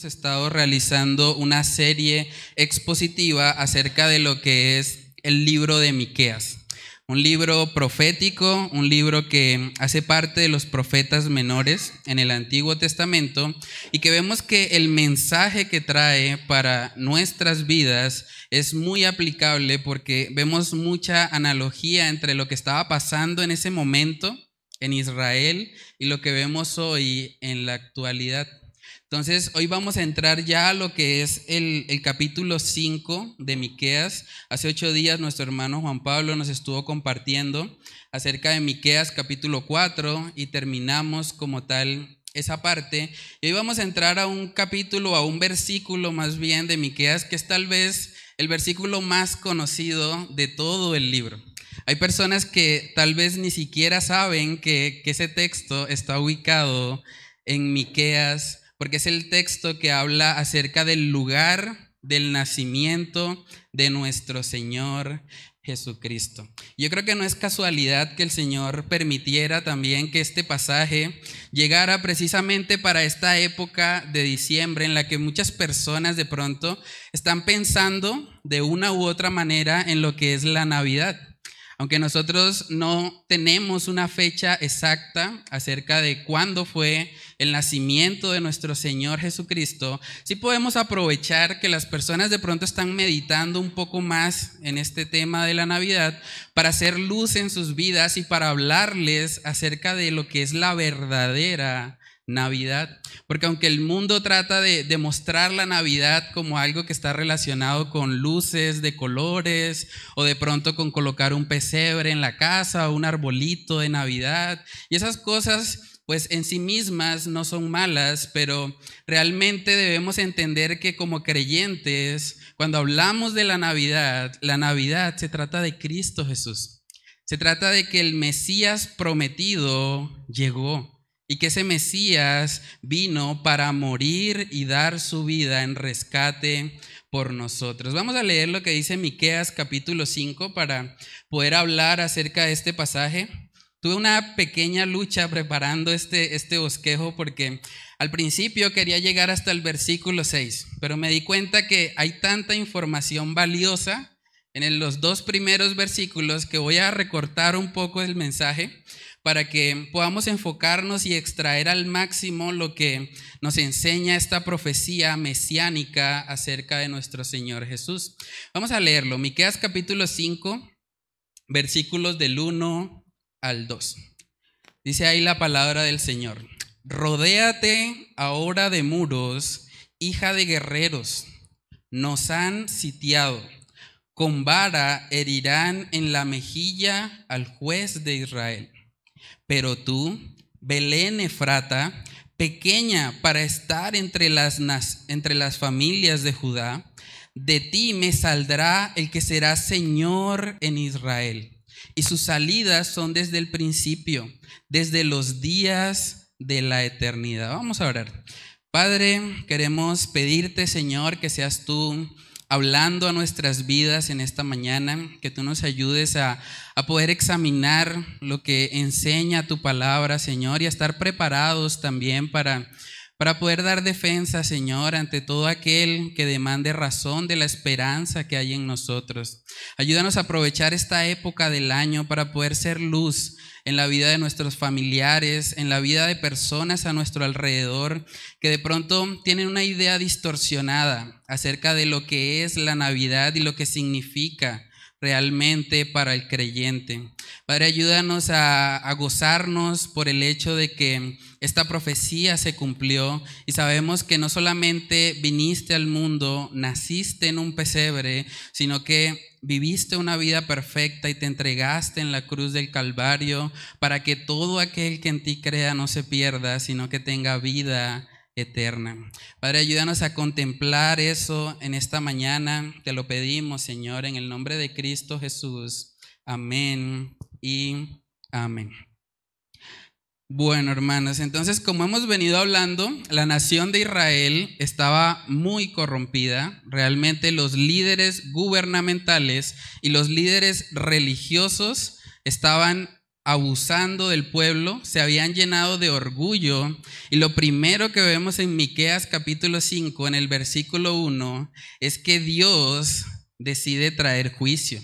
hemos estado realizando una serie expositiva acerca de lo que es el libro de Miqueas. Un libro profético, un libro que hace parte de los profetas menores en el Antiguo Testamento y que vemos que el mensaje que trae para nuestras vidas es muy aplicable porque vemos mucha analogía entre lo que estaba pasando en ese momento en Israel y lo que vemos hoy en la actualidad. Entonces, hoy vamos a entrar ya a lo que es el, capítulo 5 de Miqueas. Hace ocho días nuestro hermano Juan Pablo nos estuvo compartiendo acerca de Miqueas capítulo 4 y terminamos como tal esa parte. Y hoy vamos a entrar a un capítulo, a un versículo más bien de Miqueas que es tal vez el versículo más conocido de todo el libro. Hay personas que tal vez ni siquiera saben que, que ese texto está ubicado en Miqueas porque es el texto que habla acerca del lugar del nacimiento de nuestro Señor Jesucristo. Yo creo que no es casualidad que el Señor permitiera también que este pasaje llegara precisamente para esta época de diciembre en la que muchas personas de pronto están pensando de una u otra manera en lo que es la Navidad. Aunque nosotros no tenemos una fecha exacta acerca de cuándo fue el nacimiento de nuestro Señor Jesucristo, sí podemos aprovechar que las personas de pronto están meditando un poco más en este tema de la Navidad para hacer luz en sus vidas y para hablarles acerca de lo que es la verdadera Navidad. Porque aunque el mundo trata de, demostrar la Navidad como algo que está relacionado con luces de colores o de pronto con colocar un pesebre en la casa o un arbolito de Navidad y esas cosas pues en sí mismas no son malas, pero realmente debemos entender que como creyentes, cuando hablamos de la Navidad, la Navidad se trata de Cristo Jesús. Se trata de que el Mesías prometido llegó y que ese Mesías vino para morir y dar su vida en rescate por nosotros. Vamos a leer lo que dice Miqueas capítulo 5 para poder hablar acerca de este pasaje. Tuve una pequeña lucha preparando este, este bosquejo porque al principio quería llegar hasta el versículo 6, pero me di cuenta que hay tanta información valiosa en los dos primeros versículos que voy a recortar un poco el mensaje para que podamos enfocarnos y extraer al máximo lo que nos enseña esta profecía mesiánica acerca de nuestro Señor Jesús. Vamos a leerlo, Miqueas capítulo 5, versículos del 1 al 2. Dice ahí la palabra del Señor. Rodéate ahora de muros, hija de guerreros. Nos han sitiado. Con vara herirán en la mejilla al juez de Israel. Pero tú, Belén Efrata, pequeña para estar entre las, entre las familias de Judá, de ti me saldrá el que será Señor en Israel. Y sus salidas son desde el principio, desde los días de la eternidad. Vamos a orar. Padre, queremos pedirte, Señor, que seas tú hablando a nuestras vidas en esta mañana, que tú nos ayudes a, poder examinar lo que enseña tu palabra, Señor, y a estar preparados también para, para poder dar defensa, Señor, ante todo aquel que demande razón de la esperanza que hay en nosotros. Ayúdanos a aprovechar esta época del año para poder ser luz en la vida de nuestros familiares, en la vida de personas a nuestro alrededor que de pronto tienen una idea distorsionada acerca de lo que es la Navidad y lo que significa realmente para el creyente. Padre, ayúdanos a, a, gozarnos por el hecho de que esta profecía se cumplió y sabemos que no solamente viniste al mundo, naciste en un pesebre, sino que viviste una vida perfecta y te entregaste en la cruz del Calvario para que todo aquel que en ti crea no se pierda, sino que tenga vida eterna. Padre, ayúdanos a contemplar eso en esta mañana. Te lo pedimos, Señor, en el nombre de Cristo Jesús. Amén y amén. Bueno, hermanos, entonces como hemos venido hablando, la nación de Israel estaba muy corrompida. Realmente los líderes gubernamentales y los líderes religiosos estaban abusando del pueblo, se habían llenado de orgullo. Y lo primero que vemos en Miqueas capítulo 5, en el versículo 1, es que Dios decide traer juicio.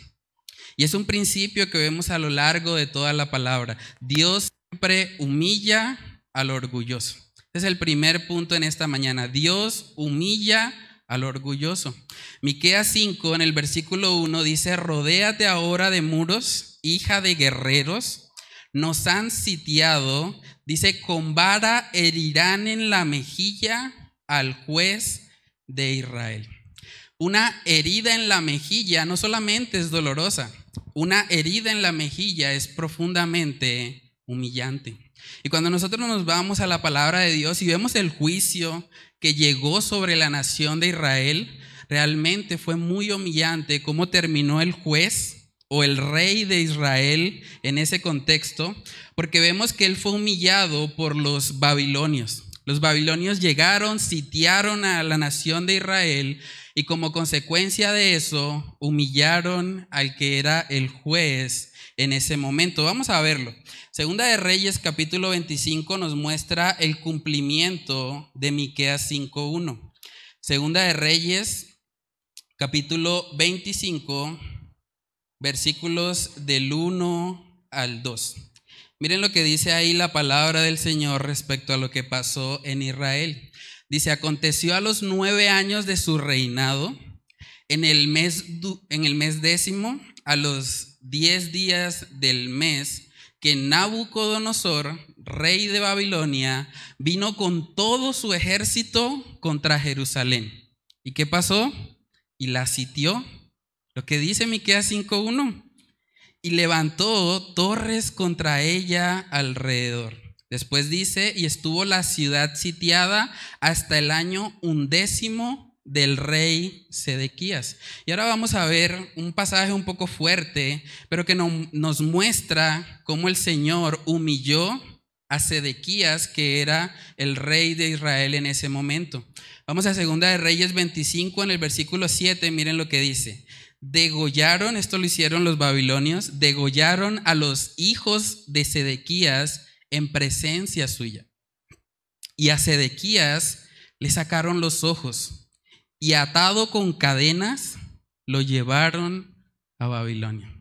Y es un principio que vemos a lo largo de toda la palabra. Dios siempre humilla al orgulloso. Este es el primer punto en esta mañana. Dios humilla al orgulloso. Miqueas 5 en el versículo 1 dice, "Rodéate ahora de muros, hija de guerreros, nos han sitiado, dice, con vara herirán en la mejilla al juez de Israel. Una herida en la mejilla no solamente es dolorosa, una herida en la mejilla es profundamente humillante. Y cuando nosotros nos vamos a la palabra de Dios y vemos el juicio que llegó sobre la nación de Israel, realmente fue muy humillante cómo terminó el juez o el rey de Israel en ese contexto, porque vemos que él fue humillado por los babilonios. Los babilonios llegaron, sitiaron a la nación de Israel y como consecuencia de eso humillaron al que era el juez en ese momento. Vamos a verlo. Segunda de Reyes capítulo 25 nos muestra el cumplimiento de Miqueas 5:1. Segunda de Reyes capítulo 25 versículos del 1 al 2. Miren lo que dice ahí la palabra del Señor respecto a lo que pasó en Israel. Dice, aconteció a los nueve años de su reinado, en el mes, en el mes décimo, a los diez días del mes, que Nabucodonosor, rey de Babilonia, vino con todo su ejército contra Jerusalén. ¿Y qué pasó? Y la sitió lo que dice Miqueas 5:1. Y levantó torres contra ella alrededor. Después dice, y estuvo la ciudad sitiada hasta el año undécimo del rey Sedequías. Y ahora vamos a ver un pasaje un poco fuerte, pero que nos muestra cómo el Señor humilló a Sedequías, que era el rey de Israel en ese momento. Vamos a Segunda de Reyes 25 en el versículo 7, miren lo que dice degollaron, esto lo hicieron los babilonios, degollaron a los hijos de Sedequías en presencia suya. Y a Sedequías le sacaron los ojos y atado con cadenas lo llevaron a Babilonia.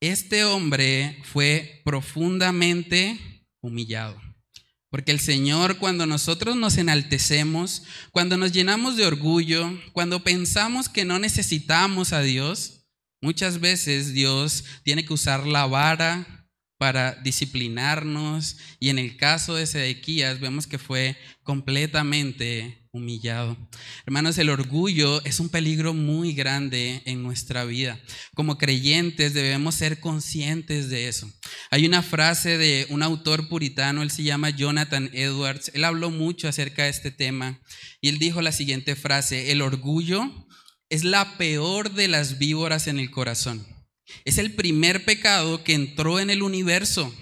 Este hombre fue profundamente humillado. Porque el Señor, cuando nosotros nos enaltecemos, cuando nos llenamos de orgullo, cuando pensamos que no necesitamos a Dios, muchas veces Dios tiene que usar la vara para disciplinarnos y en el caso de Sedequías vemos que fue completamente humillado. Hermanos, el orgullo es un peligro muy grande en nuestra vida. Como creyentes debemos ser conscientes de eso. Hay una frase de un autor puritano, él se llama Jonathan Edwards, él habló mucho acerca de este tema y él dijo la siguiente frase, el orgullo es la peor de las víboras en el corazón. Es el primer pecado que entró en el universo.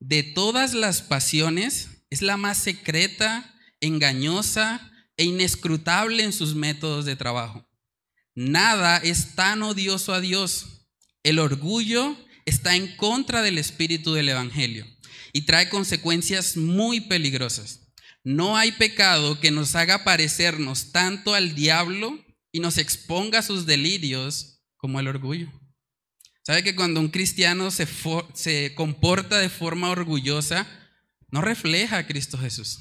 De todas las pasiones, es la más secreta, engañosa e inescrutable en sus métodos de trabajo. Nada es tan odioso a Dios. El orgullo está en contra del espíritu del Evangelio y trae consecuencias muy peligrosas. No hay pecado que nos haga parecernos tanto al diablo y nos exponga sus delirios como el orgullo. ¿Sabe que cuando un cristiano se, se comporta de forma orgullosa, no refleja a Cristo Jesús?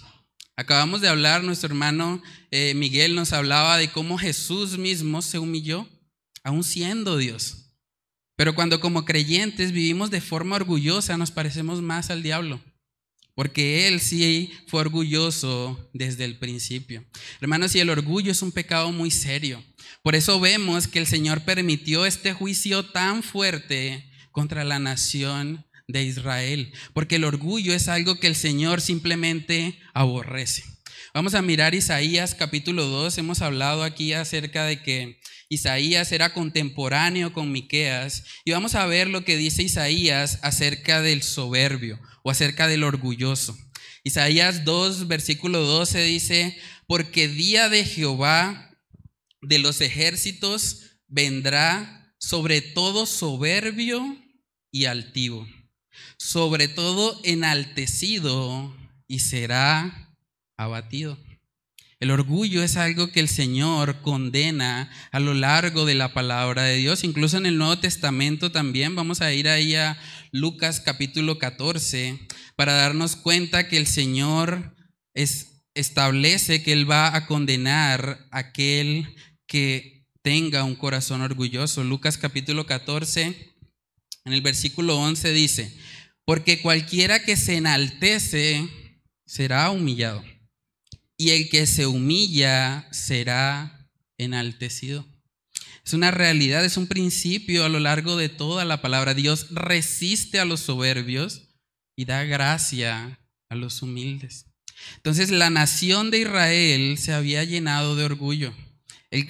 Acabamos de hablar, nuestro hermano eh, Miguel nos hablaba de cómo Jesús mismo se humilló, aún siendo Dios. Pero cuando como creyentes vivimos de forma orgullosa, nos parecemos más al diablo porque él sí fue orgulloso desde el principio. Hermanos, y el orgullo es un pecado muy serio. Por eso vemos que el Señor permitió este juicio tan fuerte contra la nación de Israel, porque el orgullo es algo que el Señor simplemente aborrece. Vamos a mirar Isaías capítulo 2, hemos hablado aquí acerca de que Isaías era contemporáneo con Miqueas y vamos a ver lo que dice Isaías acerca del soberbio o acerca del orgulloso. Isaías 2, versículo 12 dice, porque día de Jehová de los ejércitos vendrá sobre todo soberbio y altivo, sobre todo enaltecido y será abatido. El orgullo es algo que el Señor condena a lo largo de la palabra de Dios. Incluso en el Nuevo Testamento también vamos a ir ahí a Lucas capítulo 14 para darnos cuenta que el Señor establece que Él va a condenar a aquel que tenga un corazón orgulloso. Lucas capítulo 14, en el versículo 11 dice, porque cualquiera que se enaltece será humillado y el que se humilla será enaltecido. Es una realidad, es un principio a lo largo de toda la palabra. Dios resiste a los soberbios y da gracia a los humildes. Entonces la nación de Israel se había llenado de orgullo.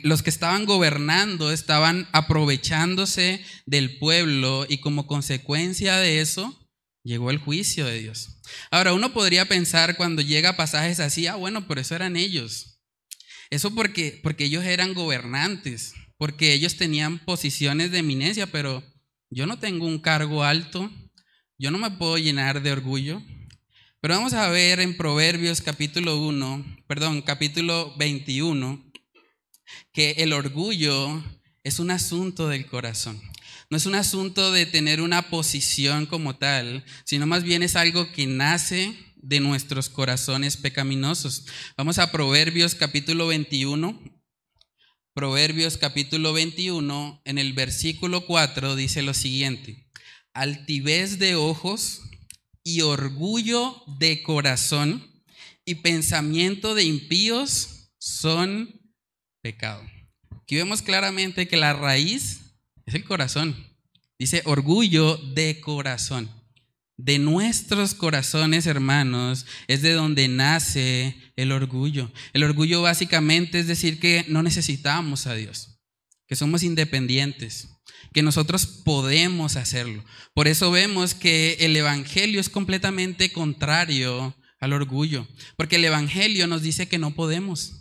los que estaban gobernando estaban aprovechándose del pueblo y como consecuencia de eso llegó el juicio de Dios. Ahora, uno podría pensar cuando llega pasajes así, ah, bueno, pero eso eran ellos. Eso porque, porque ellos eran gobernantes, porque ellos tenían posiciones de eminencia, pero yo no tengo un cargo alto, yo no me puedo llenar de orgullo. Pero vamos a ver en Proverbios capítulo 1, perdón, capítulo 21, que el orgullo es un asunto del corazón. No es un asunto de tener una posición como tal, sino más bien es algo que nace de nuestros corazones pecaminosos. Vamos a Proverbios capítulo 21. Proverbios capítulo 21, en el versículo 4 dice lo siguiente, altivez de ojos y orgullo de corazón y pensamiento de impíos son pecado. Aquí vemos claramente que la raíz es el corazón. Dice orgullo de corazón. De nuestros corazones, hermanos, es de donde nace el orgullo. El orgullo básicamente es decir que no necesitamos a Dios, que somos independientes, que nosotros podemos hacerlo. Por eso vemos que el Evangelio es completamente contrario al orgullo, porque el Evangelio nos dice que no podemos.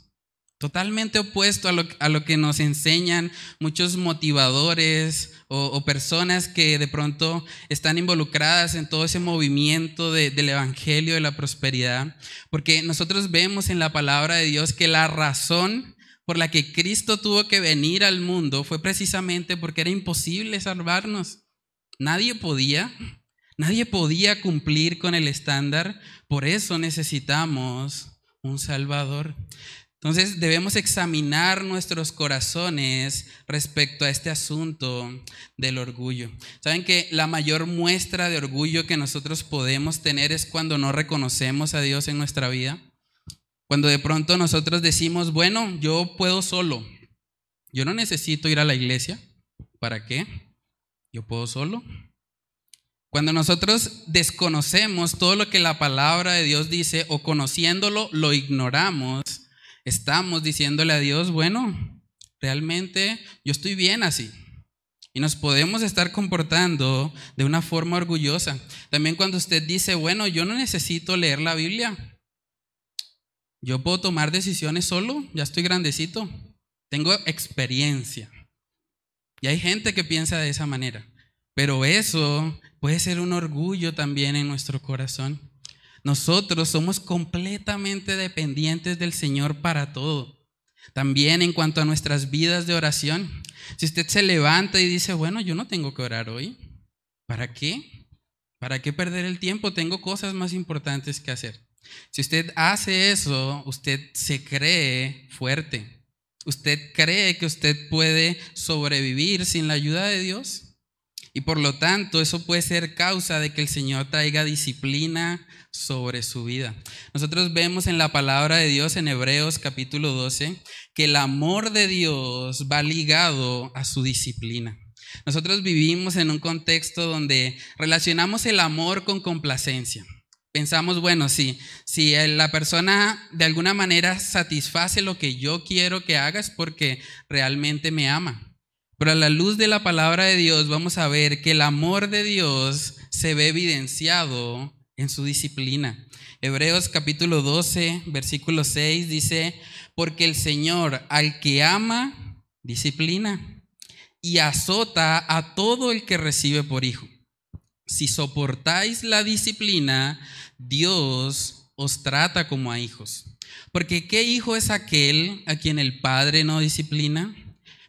Totalmente opuesto a lo, que nos enseñan muchos motivadores o, personas que de pronto están involucradas en todo ese movimiento del Evangelio de la prosperidad. Porque nosotros vemos en la palabra de Dios que la razón por la que Cristo tuvo que venir al mundo fue precisamente porque era imposible salvarnos. Nadie podía, nadie podía cumplir con el estándar. Por eso necesitamos un Salvador. Entonces debemos examinar nuestros corazones respecto a este asunto del orgullo. Saben que la mayor muestra de orgullo que nosotros podemos tener es cuando no reconocemos a Dios en nuestra vida. Cuando de pronto nosotros decimos, bueno, yo puedo solo. Yo no necesito ir a la iglesia. ¿Para qué? Yo puedo solo. Cuando nosotros desconocemos todo lo que la palabra de Dios dice o conociéndolo lo ignoramos, estamos diciéndole a Dios, bueno, realmente yo estoy bien así. Y nos podemos estar comportando de una forma orgullosa. También cuando usted dice, bueno, yo no necesito leer la Biblia. Yo puedo tomar decisiones solo, ya estoy grandecito. Tengo experiencia. Y hay gente que piensa de esa manera. Pero eso puede ser un orgullo también en nuestro corazón. Nosotros somos completamente dependientes del Señor para todo. También en cuanto a nuestras vidas de oración. Si usted se levanta y dice, bueno, yo no tengo que orar hoy, ¿para qué? ¿Para qué perder el tiempo? Tengo cosas más importantes que hacer. Si usted hace eso, usted se cree fuerte. Usted cree que usted puede sobrevivir sin la ayuda de Dios. Y por lo tanto, eso puede ser causa de que el Señor traiga disciplina sobre su vida. Nosotros vemos en la palabra de Dios en Hebreos capítulo 12 que el amor de Dios va ligado a su disciplina. Nosotros vivimos en un contexto donde relacionamos el amor con complacencia. Pensamos, bueno, si, si la persona de alguna manera satisface lo que yo quiero que haga es porque realmente me ama. Pero a la luz de la palabra de Dios vamos a ver que el amor de Dios se ve evidenciado en su disciplina. Hebreos capítulo 12, versículo 6 dice, porque el Señor al que ama, disciplina y azota a todo el que recibe por hijo. si soportáis la disciplina, Dios os trata como a hijos. Porque ¿qué hijo es aquel a quien el Padre no disciplina?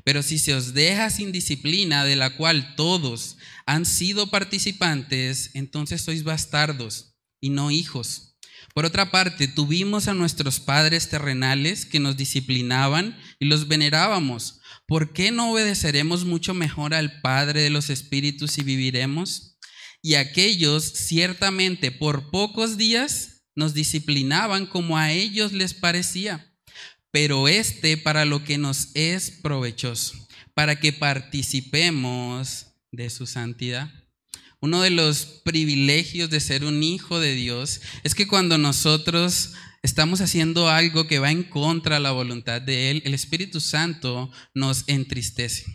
Pero si se os deja sin disciplina, de la cual todos han sido participantes, entonces sois bastardos y no hijos. Por otra parte, tuvimos a nuestros padres terrenales que nos disciplinaban y los venerábamos. ¿Por qué no obedeceremos mucho mejor al Padre de los Espíritus y viviremos? Y aquellos ciertamente por pocos días nos disciplinaban como a ellos les parecía pero este para lo que nos es provechoso, para que participemos de su santidad. Uno de los privilegios de ser un hijo de Dios es que cuando nosotros estamos haciendo algo que va en contra de la voluntad de Él, el Espíritu Santo nos entristece.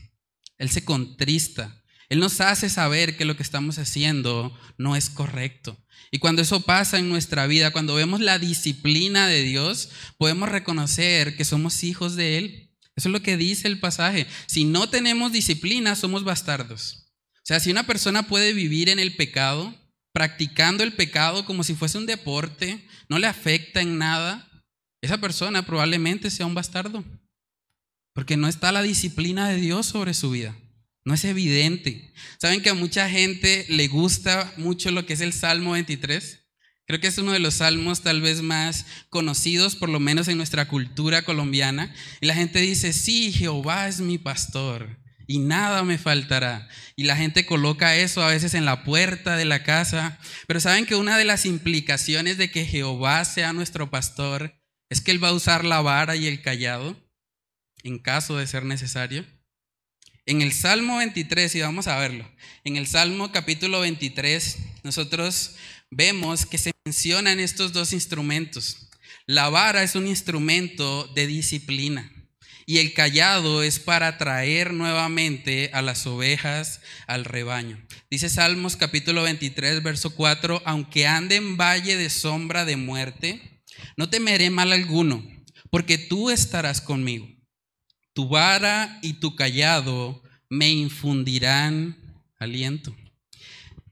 Él se contrista. Él nos hace saber que lo que estamos haciendo no es correcto. Y cuando eso pasa en nuestra vida, cuando vemos la disciplina de Dios, podemos reconocer que somos hijos de Él. Eso es lo que dice el pasaje. Si no tenemos disciplina, somos bastardos. O sea, si una persona puede vivir en el pecado, practicando el pecado como si fuese un deporte, no le afecta en nada, esa persona probablemente sea un bastardo. Porque no está la disciplina de Dios sobre su vida. No es evidente. ¿Saben que a mucha gente le gusta mucho lo que es el Salmo 23? Creo que es uno de los salmos tal vez más conocidos, por lo menos en nuestra cultura colombiana. Y la gente dice, sí, Jehová es mi pastor y nada me faltará. Y la gente coloca eso a veces en la puerta de la casa. Pero saben que una de las implicaciones de que Jehová sea nuestro pastor es que Él va a usar la vara y el callado en caso de ser necesario. En el Salmo 23, y vamos a verlo, en el Salmo capítulo 23, nosotros vemos que se mencionan estos dos instrumentos. La vara es un instrumento de disciplina y el callado es para traer nuevamente a las ovejas al rebaño. Dice Salmos capítulo 23, verso 4, aunque ande en valle de sombra de muerte, no temeré mal alguno, porque tú estarás conmigo tu vara y tu callado me infundirán aliento.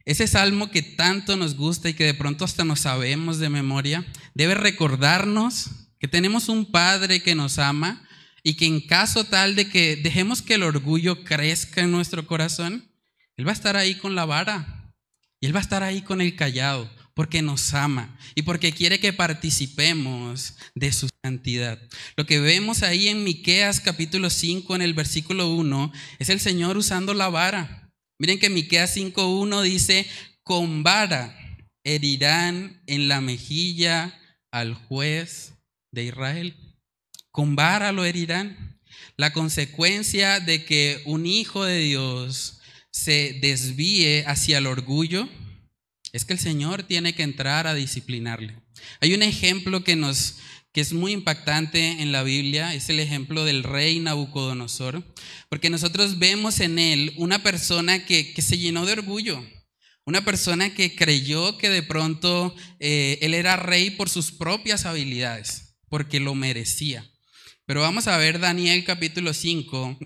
Ese salmo que tanto nos gusta y que de pronto hasta nos sabemos de memoria, debe recordarnos que tenemos un Padre que nos ama y que en caso tal de que dejemos que el orgullo crezca en nuestro corazón, Él va a estar ahí con la vara y Él va a estar ahí con el callado porque nos ama y porque quiere que participemos de su santidad. Lo que vemos ahí en Miqueas capítulo 5 en el versículo 1 es el Señor usando la vara. Miren que Miqueas 5:1 dice, "Con vara herirán en la mejilla al juez de Israel." Con vara lo herirán. La consecuencia de que un hijo de Dios se desvíe hacia el orgullo es que el Señor tiene que entrar a disciplinarle. Hay un ejemplo que nos que es muy impactante en la Biblia, es el ejemplo del rey Nabucodonosor, porque nosotros vemos en él una persona que, se llenó de orgullo, una persona que creyó que de pronto eh, él era rey por sus propias habilidades, porque lo merecía. Pero vamos a ver Daniel capítulo 5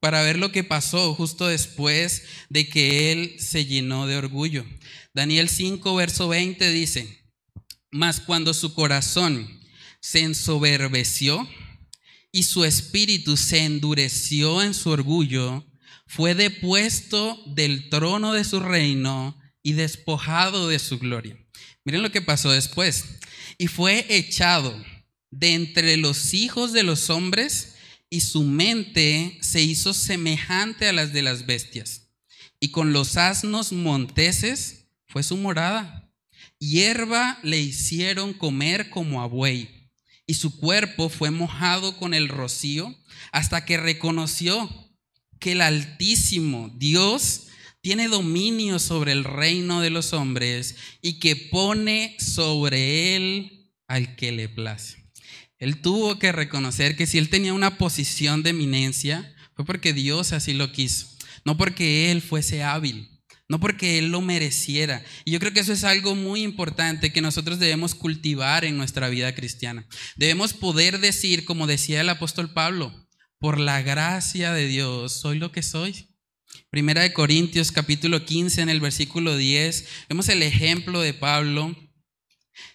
para ver lo que pasó justo después de que él se llenó de orgullo. Daniel 5, verso 20 dice, mas cuando su corazón se ensoberbeció y su espíritu se endureció en su orgullo, fue depuesto del trono de su reino y despojado de su gloria. Miren lo que pasó después. Y fue echado de entre los hijos de los hombres y su mente se hizo semejante a las de las bestias. Y con los asnos monteses fue su morada. Hierba le hicieron comer como a buey, y su cuerpo fue mojado con el rocío hasta que reconoció que el Altísimo Dios tiene dominio sobre el reino de los hombres y que pone sobre él al que le place. Él tuvo que reconocer que si él tenía una posición de eminencia, fue porque Dios así lo quiso, no porque él fuese hábil no porque Él lo mereciera. Y yo creo que eso es algo muy importante que nosotros debemos cultivar en nuestra vida cristiana. Debemos poder decir, como decía el apóstol Pablo, por la gracia de Dios soy lo que soy. Primera de Corintios capítulo 15 en el versículo 10, vemos el ejemplo de Pablo.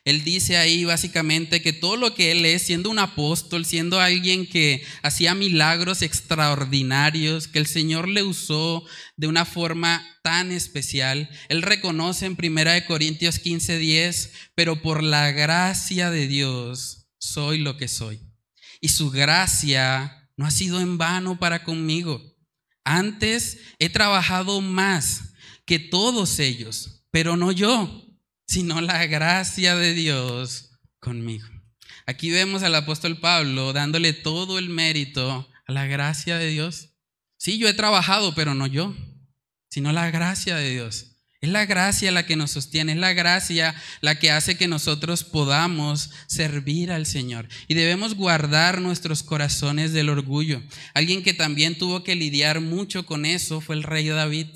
Él dice ahí básicamente que todo lo que él es, siendo un apóstol, siendo alguien que hacía milagros extraordinarios, que el Señor le usó de una forma tan especial, él reconoce en Primera de Corintios 15:10, pero por la gracia de Dios soy lo que soy. Y su gracia no ha sido en vano para conmigo. Antes he trabajado más que todos ellos, pero no yo, sino la gracia de Dios conmigo. Aquí vemos al apóstol Pablo dándole todo el mérito a la gracia de Dios. Sí, yo he trabajado, pero no yo, sino la gracia de Dios. Es la gracia la que nos sostiene, es la gracia la que hace que nosotros podamos servir al Señor. Y debemos guardar nuestros corazones del orgullo. Alguien que también tuvo que lidiar mucho con eso fue el rey David.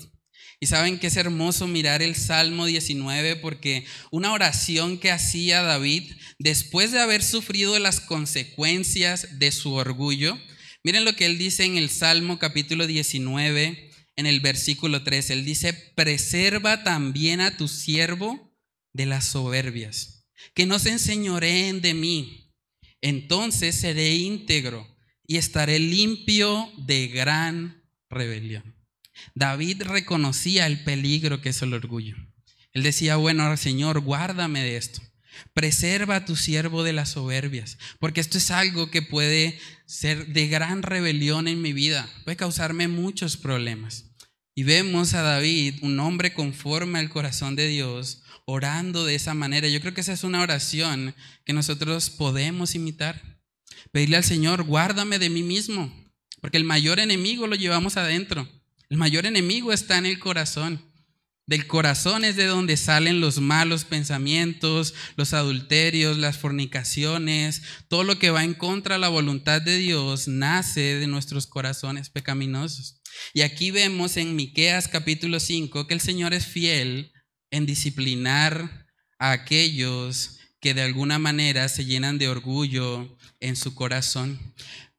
Y saben que es hermoso mirar el Salmo 19 porque una oración que hacía David después de haber sufrido las consecuencias de su orgullo, miren lo que él dice en el Salmo capítulo 19 en el versículo 3. Él dice, preserva también a tu siervo de las soberbias, que no se enseñoreen de mí. Entonces seré íntegro y estaré limpio de gran rebelión. David reconocía el peligro que es el orgullo. Él decía, bueno, Señor, guárdame de esto. Preserva a tu siervo de las soberbias, porque esto es algo que puede ser de gran rebelión en mi vida, puede causarme muchos problemas. Y vemos a David, un hombre conforme al corazón de Dios, orando de esa manera. Yo creo que esa es una oración que nosotros podemos imitar. Pedirle al Señor, guárdame de mí mismo, porque el mayor enemigo lo llevamos adentro. El mayor enemigo está en el corazón. Del corazón es de donde salen los malos pensamientos, los adulterios, las fornicaciones, todo lo que va en contra de la voluntad de Dios nace de nuestros corazones pecaminosos. Y aquí vemos en Miqueas capítulo 5 que el Señor es fiel en disciplinar a aquellos que de alguna manera se llenan de orgullo en su corazón.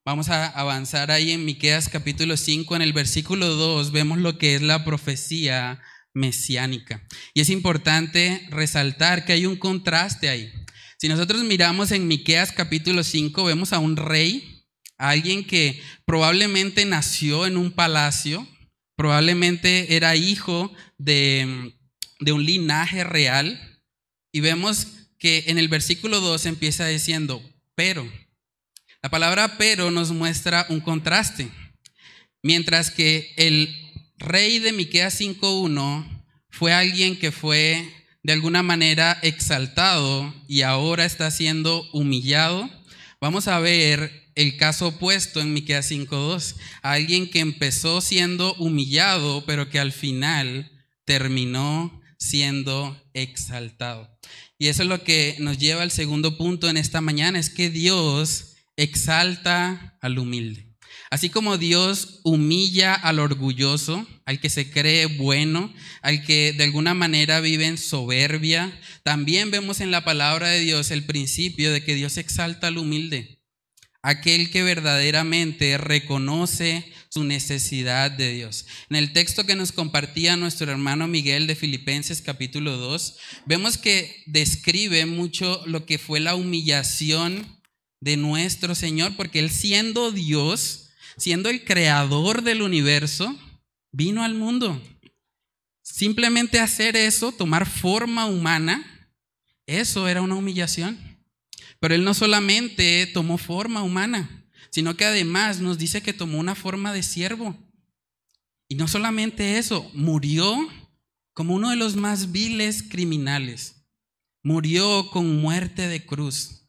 Vamos a avanzar ahí en Miqueas capítulo 5 en el versículo 2 vemos lo que es la profecía mesiánica. Y es importante resaltar que hay un contraste ahí. Si nosotros miramos en Miqueas capítulo 5, vemos a un rey, a alguien que probablemente nació en un palacio, probablemente era hijo de, de un linaje real, y vemos que en el versículo 2 empieza diciendo, pero. La palabra pero nos muestra un contraste. Mientras que el rey de Miqueas 5:1 fue alguien que fue de alguna manera exaltado y ahora está siendo humillado. Vamos a ver el caso opuesto en Miqueas 5:2, alguien que empezó siendo humillado, pero que al final terminó siendo exaltado. Y eso es lo que nos lleva al segundo punto en esta mañana, es que Dios exalta al humilde. Así como Dios humilla al orgulloso, al que se cree bueno, al que de alguna manera vive en soberbia, también vemos en la palabra de Dios el principio de que Dios exalta al humilde, aquel que verdaderamente reconoce su necesidad de Dios. En el texto que nos compartía nuestro hermano Miguel de Filipenses capítulo 2, vemos que describe mucho lo que fue la humillación de nuestro Señor, porque Él siendo Dios, siendo el creador del universo, vino al mundo. Simplemente hacer eso, tomar forma humana, eso era una humillación. Pero él no solamente tomó forma humana, sino que además nos dice que tomó una forma de siervo. Y no solamente eso, murió como uno de los más viles criminales. Murió con muerte de cruz.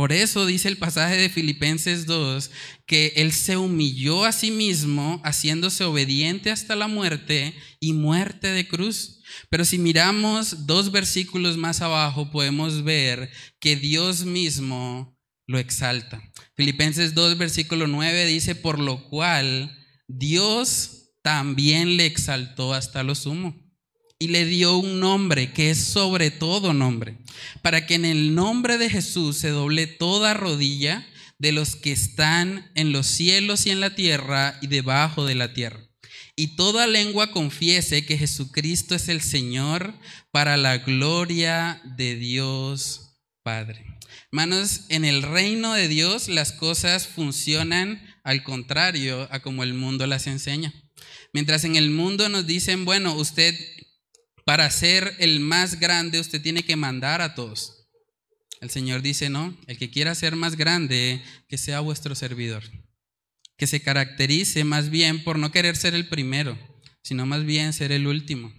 Por eso dice el pasaje de Filipenses 2 que Él se humilló a sí mismo, haciéndose obediente hasta la muerte y muerte de cruz. Pero si miramos dos versículos más abajo, podemos ver que Dios mismo lo exalta. Filipenses 2, versículo 9 dice, por lo cual Dios también le exaltó hasta lo sumo y le dio un nombre que es sobre todo nombre, para que en el nombre de Jesús se doble toda rodilla de los que están en los cielos y en la tierra y debajo de la tierra, y toda lengua confiese que Jesucristo es el Señor para la gloria de Dios Padre. Hermanos, en el reino de Dios las cosas funcionan al contrario a como el mundo las enseña. Mientras en el mundo nos dicen, bueno, usted para ser el más grande, usted tiene que mandar a todos. El Señor dice, no, el que quiera ser más grande, que sea vuestro servidor. Que se caracterice más bien por no querer ser el primero, sino más bien ser el último.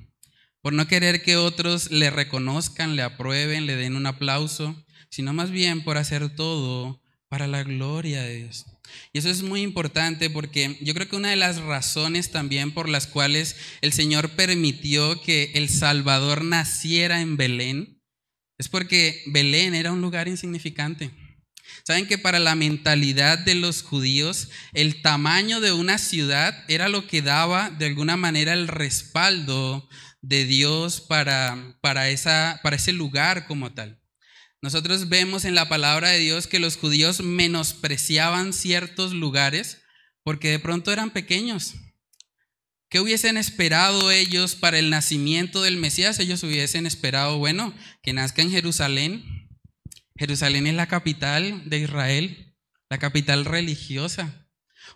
Por no querer que otros le reconozcan, le aprueben, le den un aplauso, sino más bien por hacer todo para la gloria de Dios. Y eso es muy importante porque yo creo que una de las razones también por las cuales el Señor permitió que el Salvador naciera en Belén es porque Belén era un lugar insignificante. Saben que para la mentalidad de los judíos el tamaño de una ciudad era lo que daba de alguna manera el respaldo de Dios para, para, esa, para ese lugar como tal. Nosotros vemos en la palabra de Dios que los judíos menospreciaban ciertos lugares porque de pronto eran pequeños. ¿Qué hubiesen esperado ellos para el nacimiento del Mesías? Ellos hubiesen esperado, bueno, que nazca en Jerusalén. Jerusalén es la capital de Israel, la capital religiosa.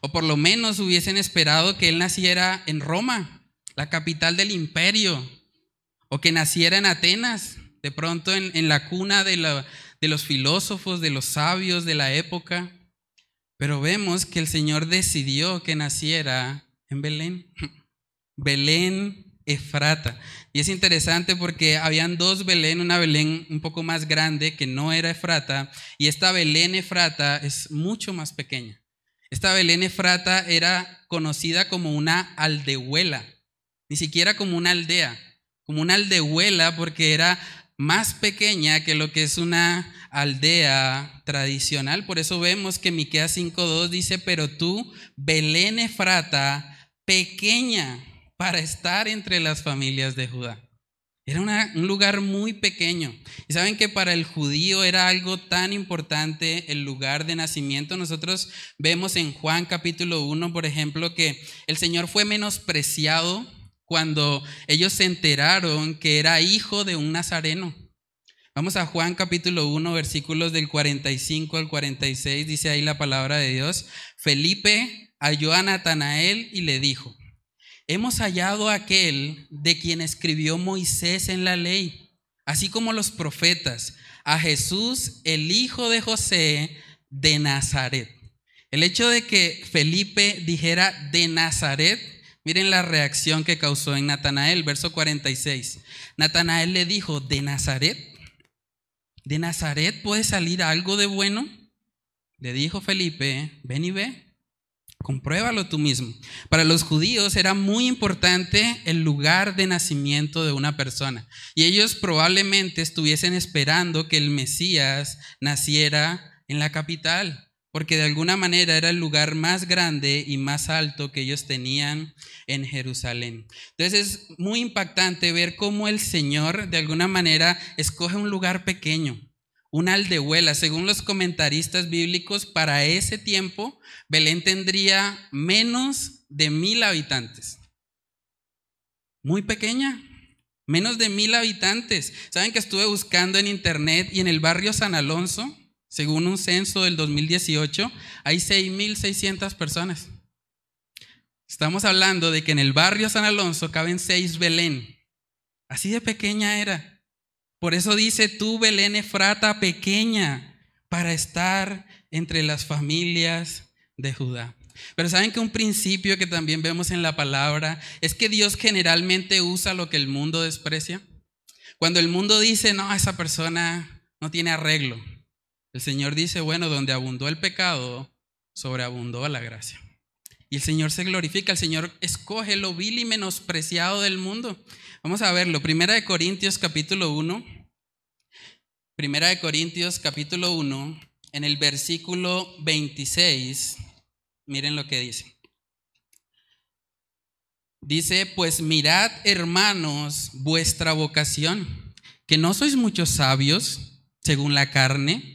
O por lo menos hubiesen esperado que él naciera en Roma, la capital del imperio. O que naciera en Atenas, de pronto en, la cuna de, de los filósofos, de los sabios de la época. Pero vemos que el Señor decidió que naciera en Belén. Belén Efrata. Y es interesante porque habían dos Belén, una Belén un poco más grande que no era Efrata, y esta Belén Efrata es mucho más pequeña. Esta Belén Efrata era conocida como una aldehuela, ni siquiera como una aldea, como una aldehuela porque era más pequeña que lo que es una aldea tradicional. Por eso vemos que Miqueas 5:2 dice, "Pero tú, Belén Efrata, pequeña para estar entre las familias de Judá." Era un lugar muy pequeño. Y saben que para el judío era algo tan importante el lugar de nacimiento. Nosotros vemos en Juan capítulo 1, por ejemplo, que el Señor fue menospreciado cuando ellos se enteraron que era hijo de un nazareno. Vamos a Juan capítulo 1, versículos del 45 al 46, dice ahí la palabra de Dios. Felipe halló a Natanael y le dijo, hemos hallado a aquel de quien escribió Moisés en la ley, así como los profetas, a Jesús, el hijo de José de Nazaret. El hecho de que Felipe dijera de Nazaret Miren la reacción que causó en Natanael, verso 46. Natanael le dijo, ¿de Nazaret? ¿De Nazaret puede salir algo de bueno? Le dijo Felipe, ven y ve, compruébalo tú mismo. Para los judíos era muy importante el lugar de nacimiento de una persona. Y ellos probablemente estuviesen esperando que el Mesías naciera en la capital porque de alguna manera era el lugar más grande y más alto que ellos tenían en Jerusalén. Entonces es muy impactante ver cómo el Señor de alguna manera escoge un lugar pequeño, una aldehuela. Según los comentaristas bíblicos, para ese tiempo Belén tendría menos de mil habitantes. Muy pequeña, menos de mil habitantes. Saben que estuve buscando en internet y en el barrio San Alonso, según un censo del 2018, hay 6.600 personas. Estamos hablando de que en el barrio San Alonso caben seis Belén. Así de pequeña era. Por eso dice tú, Belén Efrata, pequeña, para estar entre las familias de Judá. Pero saben que un principio que también vemos en la palabra es que Dios generalmente usa lo que el mundo desprecia. Cuando el mundo dice, no, esa persona no tiene arreglo, el Señor dice, bueno, donde abundó el pecado, sobreabundó la gracia. Y el Señor se glorifica, el Señor escoge lo vil y menospreciado del mundo. Vamos a verlo, Primera de Corintios capítulo 1. Primera de Corintios capítulo 1, en el versículo 26, miren lo que dice. Dice, pues mirad hermanos vuestra vocación, que no sois muchos sabios según la carne,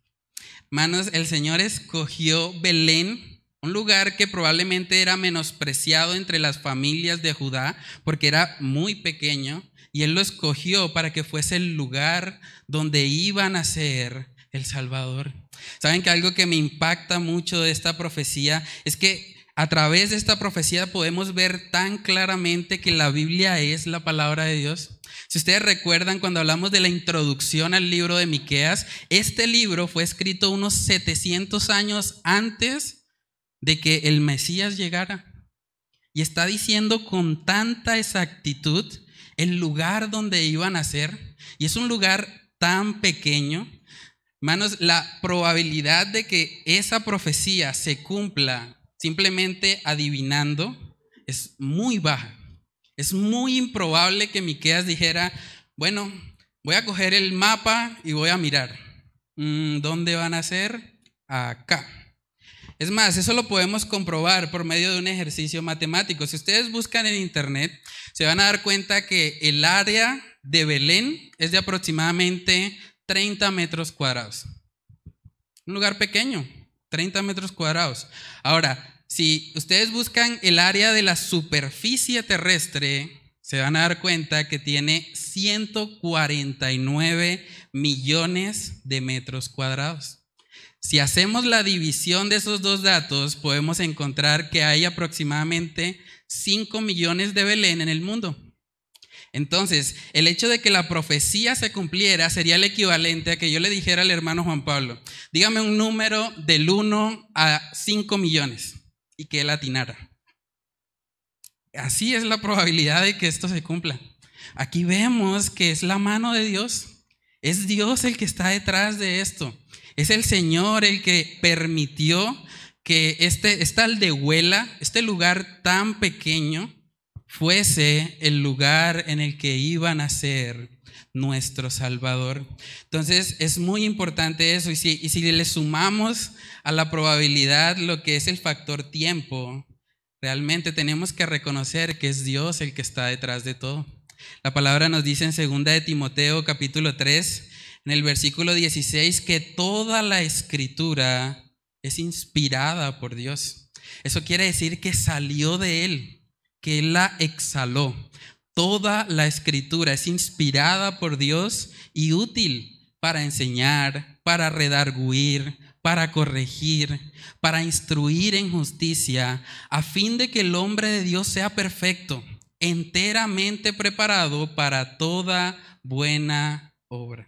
Manos, el Señor escogió Belén, un lugar que probablemente era menospreciado entre las familias de Judá, porque era muy pequeño, y Él lo escogió para que fuese el lugar donde iban a ser el Salvador. Saben que algo que me impacta mucho de esta profecía es que a través de esta profecía podemos ver tan claramente que la Biblia es la palabra de Dios. Si ustedes recuerdan cuando hablamos de la introducción al libro de Miqueas, este libro fue escrito unos 700 años antes de que el Mesías llegara. Y está diciendo con tanta exactitud el lugar donde iban a ser. Y es un lugar tan pequeño Hermanos, la probabilidad de que esa profecía se cumpla simplemente adivinando es muy baja. Es muy improbable que Miqueas dijera, bueno, voy a coger el mapa y voy a mirar. Mm, ¿Dónde van a ser? Acá. Es más, eso lo podemos comprobar por medio de un ejercicio matemático. Si ustedes buscan en internet, se van a dar cuenta que el área de Belén es de aproximadamente 30 metros cuadrados. Un lugar pequeño, 30 metros cuadrados. Ahora, si ustedes buscan el área de la superficie terrestre, se van a dar cuenta que tiene 149 millones de metros cuadrados. Si hacemos la división de esos dos datos, podemos encontrar que hay aproximadamente 5 millones de Belén en el mundo. Entonces, el hecho de que la profecía se cumpliera sería el equivalente a que yo le dijera al hermano Juan Pablo, dígame un número del 1 a 5 millones y que él atinara. Así es la probabilidad de que esto se cumpla. Aquí vemos que es la mano de Dios. Es Dios el que está detrás de esto. Es el Señor el que permitió que este, esta aldehuela, este lugar tan pequeño, fuese el lugar en el que iban a ser nuestro Salvador. Entonces es muy importante eso y si, y si le sumamos a la probabilidad lo que es el factor tiempo, realmente tenemos que reconocer que es Dios el que está detrás de todo. La palabra nos dice en 2 de Timoteo capítulo 3, en el versículo 16, que toda la escritura es inspirada por Dios. Eso quiere decir que salió de Él que Él la exhaló. Toda la escritura es inspirada por Dios y útil para enseñar, para redarguir, para corregir, para instruir en justicia, a fin de que el hombre de Dios sea perfecto, enteramente preparado para toda buena obra.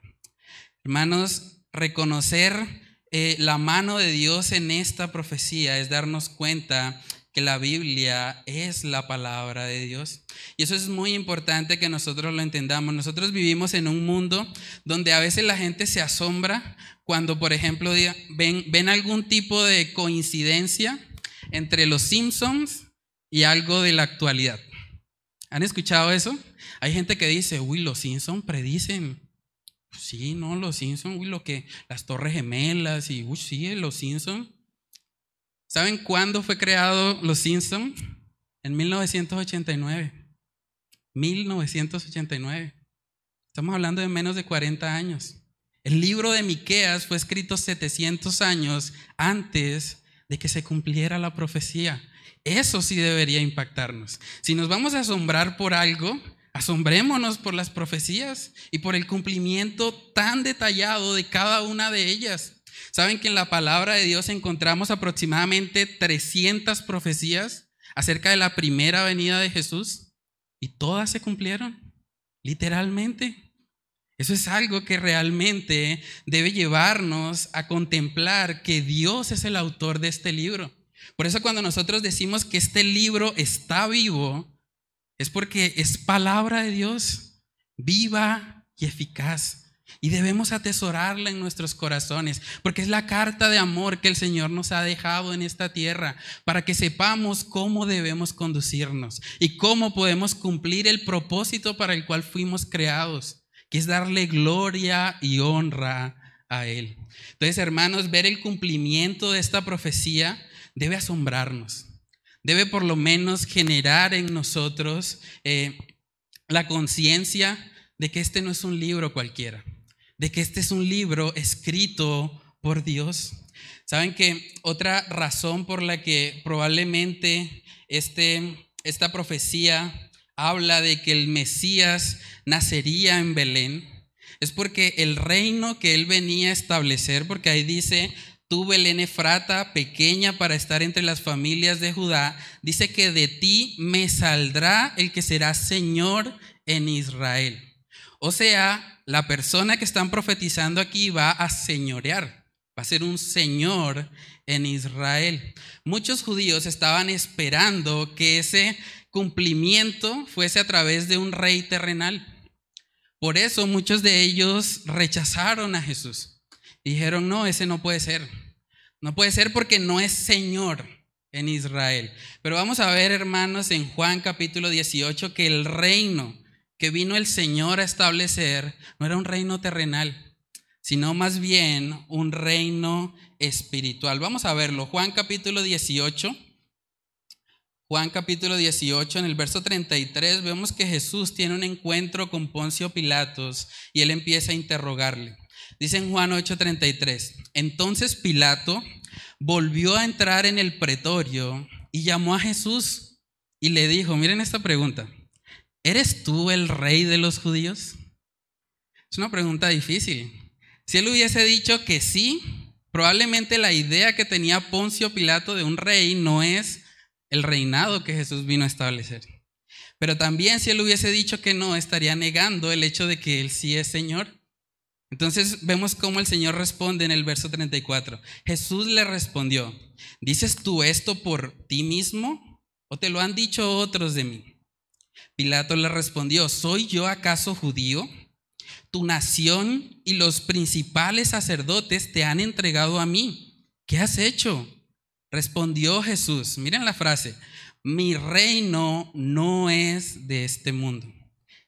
Hermanos, reconocer eh, la mano de Dios en esta profecía es darnos cuenta que la Biblia es la palabra de Dios. Y eso es muy importante que nosotros lo entendamos. Nosotros vivimos en un mundo donde a veces la gente se asombra cuando, por ejemplo, ven, algún tipo de coincidencia entre los Simpsons y algo de la actualidad. ¿Han escuchado eso? Hay gente que dice, uy, los Simpsons predicen. Sí, no, los Simpsons, uy, lo que, las torres gemelas y, uy, sí, los Simpsons. ¿Saben cuándo fue creado Los Simpson? En 1989. 1989. Estamos hablando de menos de 40 años. El libro de Miqueas fue escrito 700 años antes de que se cumpliera la profecía. Eso sí debería impactarnos. Si nos vamos a asombrar por algo, asombrémonos por las profecías y por el cumplimiento tan detallado de cada una de ellas. ¿Saben que en la palabra de Dios encontramos aproximadamente 300 profecías acerca de la primera venida de Jesús? Y todas se cumplieron, literalmente. Eso es algo que realmente debe llevarnos a contemplar que Dios es el autor de este libro. Por eso cuando nosotros decimos que este libro está vivo, es porque es palabra de Dios, viva y eficaz Y debemos atesorarla en nuestros corazones, porque es la carta de amor que el Señor nos ha dejado en esta tierra, para que sepamos cómo debemos conducirnos y cómo podemos cumplir el propósito para el cual fuimos creados, que es darle gloria y honra a Él. Entonces, hermanos, ver el cumplimiento de esta profecía debe asombrarnos, debe por lo menos generar en nosotros eh, la conciencia de que este no es un libro cualquiera de que este es un libro escrito por Dios. Saben que otra razón por la que probablemente este, esta profecía habla de que el Mesías nacería en Belén es porque el reino que él venía a establecer, porque ahí dice, tú Belén Efrata, pequeña para estar entre las familias de Judá, dice que de ti me saldrá el que será Señor en Israel. O sea, la persona que están profetizando aquí va a señorear, va a ser un señor en Israel. Muchos judíos estaban esperando que ese cumplimiento fuese a través de un rey terrenal. Por eso muchos de ellos rechazaron a Jesús. Dijeron, no, ese no puede ser. No puede ser porque no es Señor en Israel. Pero vamos a ver, hermanos, en Juan capítulo 18, que el reino que vino el Señor a establecer no era un reino terrenal, sino más bien un reino espiritual. Vamos a verlo. Juan capítulo 18. Juan capítulo 18, en el verso 33, vemos que Jesús tiene un encuentro con Poncio Pilatos y él empieza a interrogarle. Dice en Juan 8:33, entonces Pilato volvió a entrar en el pretorio y llamó a Jesús y le dijo, miren esta pregunta, ¿eres tú el rey de los judíos? Es una pregunta difícil. Si él hubiese dicho que sí, probablemente la idea que tenía Poncio Pilato de un rey no es el reinado que Jesús vino a establecer. Pero también si él hubiese dicho que no, estaría negando el hecho de que él sí es Señor. Entonces vemos cómo el Señor responde en el verso 34. Jesús le respondió, ¿dices tú esto por ti mismo o te lo han dicho otros de mí? Pilato le respondió, ¿soy yo acaso judío? Tu nación y los principales sacerdotes te han entregado a mí. ¿Qué has hecho? Respondió Jesús, miren la frase, mi reino no es de este mundo.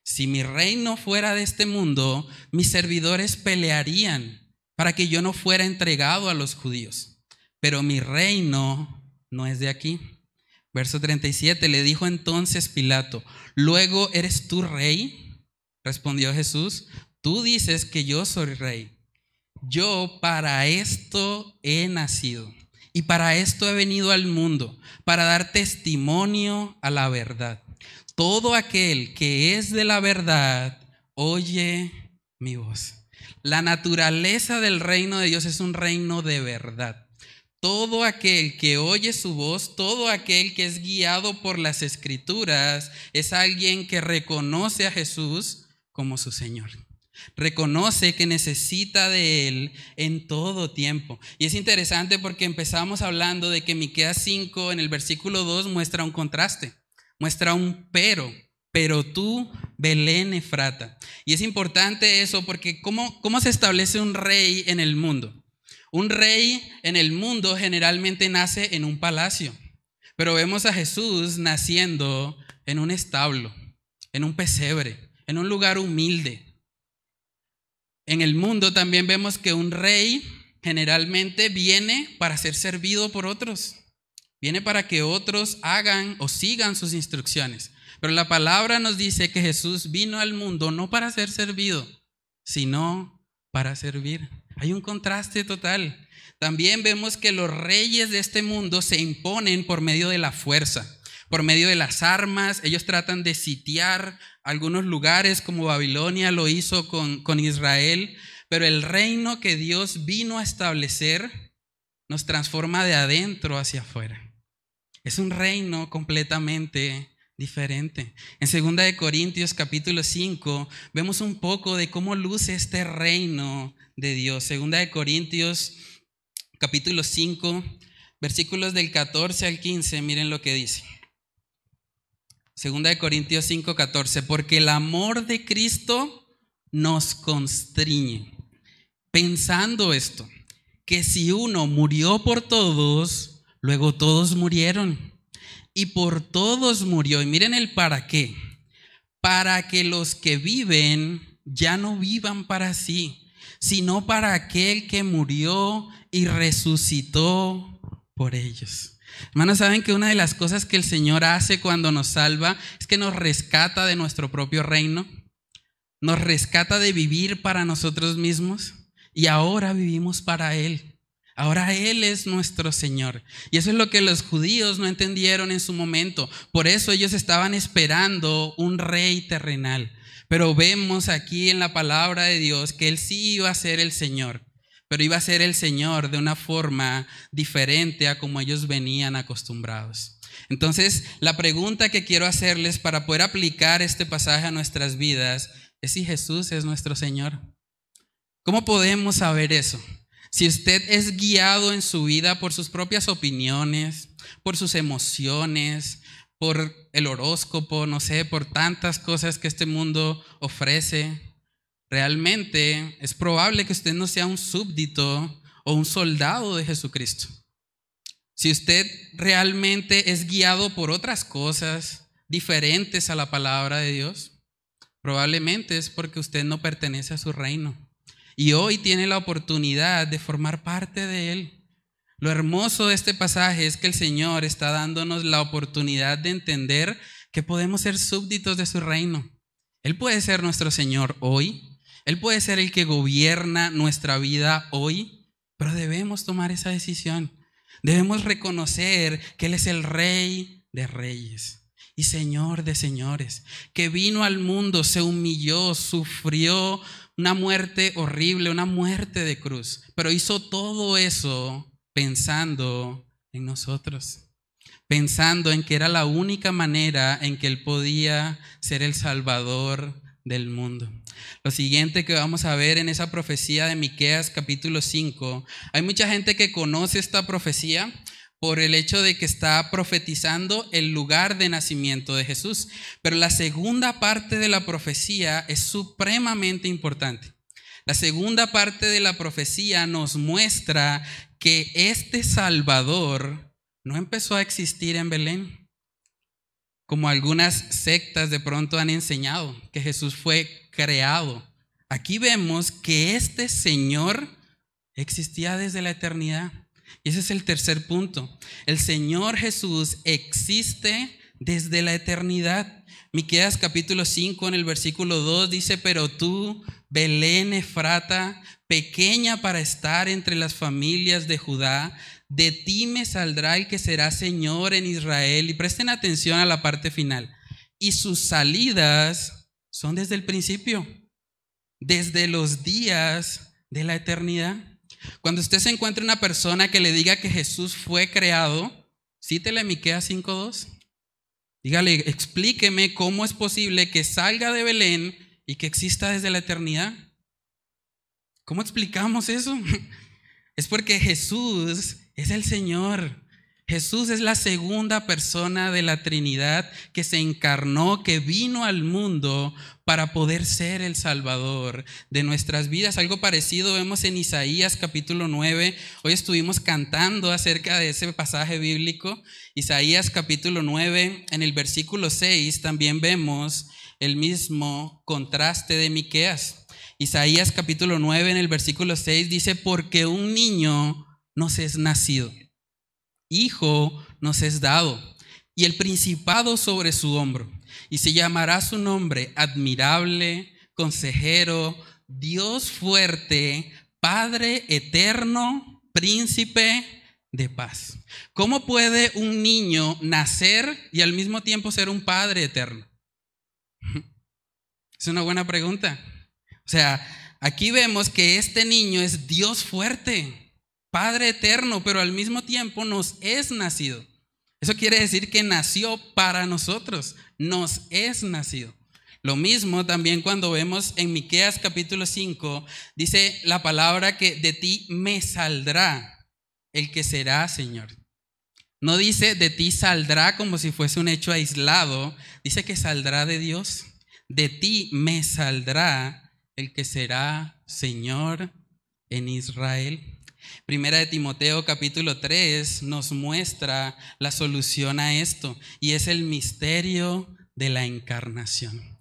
Si mi reino fuera de este mundo, mis servidores pelearían para que yo no fuera entregado a los judíos. Pero mi reino no es de aquí. Verso 37, le dijo entonces Pilato, luego eres tú rey. Respondió Jesús, tú dices que yo soy rey. Yo para esto he nacido y para esto he venido al mundo, para dar testimonio a la verdad. Todo aquel que es de la verdad, oye mi voz. La naturaleza del reino de Dios es un reino de verdad. Todo aquel que oye su voz, todo aquel que es guiado por las escrituras, es alguien que reconoce a Jesús como su Señor. Reconoce que necesita de Él en todo tiempo. Y es interesante porque empezamos hablando de que Miqueas 5 en el versículo 2 muestra un contraste, muestra un pero. Pero tú, Belén Efrata. Y es importante eso porque ¿cómo, cómo se establece un rey en el mundo? Un rey en el mundo generalmente nace en un palacio, pero vemos a Jesús naciendo en un establo, en un pesebre, en un lugar humilde. En el mundo también vemos que un rey generalmente viene para ser servido por otros, viene para que otros hagan o sigan sus instrucciones. Pero la palabra nos dice que Jesús vino al mundo no para ser servido, sino para servir. Hay un contraste total. También vemos que los reyes de este mundo se imponen por medio de la fuerza, por medio de las armas. Ellos tratan de sitiar algunos lugares como Babilonia lo hizo con, con Israel, pero el reino que Dios vino a establecer nos transforma de adentro hacia afuera. Es un reino completamente diferente. En 2 de Corintios capítulo 5 vemos un poco de cómo luce este reino de Dios. Segunda de Corintios capítulo 5, versículos del 14 al 15, miren lo que dice. Segunda de Corintios 5, 14, porque el amor de Cristo nos constriñe. Pensando esto, que si uno murió por todos, luego todos murieron. Y por todos murió. Y miren el para qué. Para que los que viven ya no vivan para sí, sino para aquel que murió y resucitó por ellos. Hermanos, ¿saben que una de las cosas que el Señor hace cuando nos salva es que nos rescata de nuestro propio reino? Nos rescata de vivir para nosotros mismos y ahora vivimos para Él. Ahora Él es nuestro Señor. Y eso es lo que los judíos no entendieron en su momento. Por eso ellos estaban esperando un rey terrenal. Pero vemos aquí en la palabra de Dios que Él sí iba a ser el Señor pero iba a ser el Señor de una forma diferente a como ellos venían acostumbrados. Entonces, la pregunta que quiero hacerles para poder aplicar este pasaje a nuestras vidas es si Jesús es nuestro Señor. ¿Cómo podemos saber eso? Si usted es guiado en su vida por sus propias opiniones, por sus emociones, por el horóscopo, no sé, por tantas cosas que este mundo ofrece, realmente es probable que usted no sea un súbdito o un soldado de Jesucristo. Si usted realmente es guiado por otras cosas diferentes a la palabra de Dios, probablemente es porque usted no pertenece a su reino. Y hoy tiene la oportunidad de formar parte de él. Lo hermoso de este pasaje es que el Señor está dándonos la oportunidad de entender que podemos ser súbditos de su reino. Él puede ser nuestro Señor hoy, él puede ser el que gobierna nuestra vida hoy, pero debemos tomar esa decisión. Debemos reconocer que Él es el Rey de Reyes y Señor de Señores, que vino al mundo, se humilló, sufrió una muerte horrible, una muerte de cruz, pero hizo todo eso pensando en nosotros, pensando en que era la única manera en que Él podía ser el Salvador del mundo. Lo siguiente que vamos a ver en esa profecía de Miqueas capítulo 5, hay mucha gente que conoce esta profecía por el hecho de que está profetizando el lugar de nacimiento de Jesús, pero la segunda parte de la profecía es supremamente importante. La segunda parte de la profecía nos muestra que este Salvador no empezó a existir en Belén como algunas sectas de pronto han enseñado, que Jesús fue creado. Aquí vemos que este Señor existía desde la eternidad. Y ese es el tercer punto. El Señor Jesús existe desde la eternidad. Miqueas capítulo 5 en el versículo 2 dice, "Pero tú, Belén Efrata, pequeña para estar entre las familias de Judá, de ti me saldrá el que será Señor en Israel. Y presten atención a la parte final. Y sus salidas son desde el principio, desde los días de la eternidad. Cuando usted se encuentre una persona que le diga que Jesús fue creado, cítele Miqueas 5.2. Dígale, explíqueme cómo es posible que salga de Belén y que exista desde la eternidad. ¿Cómo explicamos eso? Es porque Jesús es el Señor. Jesús es la segunda persona de la Trinidad que se encarnó, que vino al mundo para poder ser el Salvador de nuestras vidas. Algo parecido vemos en Isaías capítulo 9. Hoy estuvimos cantando acerca de ese pasaje bíblico. Isaías capítulo 9, en el versículo 6 también vemos el mismo contraste de Miqueas. Isaías capítulo 9 en el versículo 6 dice, porque un niño nos es nacido, hijo nos es dado, y el principado sobre su hombro, y se llamará su nombre admirable, consejero, Dios fuerte, Padre eterno, príncipe de paz. ¿Cómo puede un niño nacer y al mismo tiempo ser un Padre eterno? Es una buena pregunta. O sea, aquí vemos que este niño es Dios fuerte. Padre eterno, pero al mismo tiempo nos es nacido. Eso quiere decir que nació para nosotros, nos es nacido. Lo mismo también cuando vemos en Miqueas capítulo 5, dice la palabra que de ti me saldrá el que será Señor. No dice de ti saldrá como si fuese un hecho aislado, dice que saldrá de Dios. De ti me saldrá el que será Señor en Israel. Primera de Timoteo capítulo 3 nos muestra la solución a esto y es el misterio de la encarnación.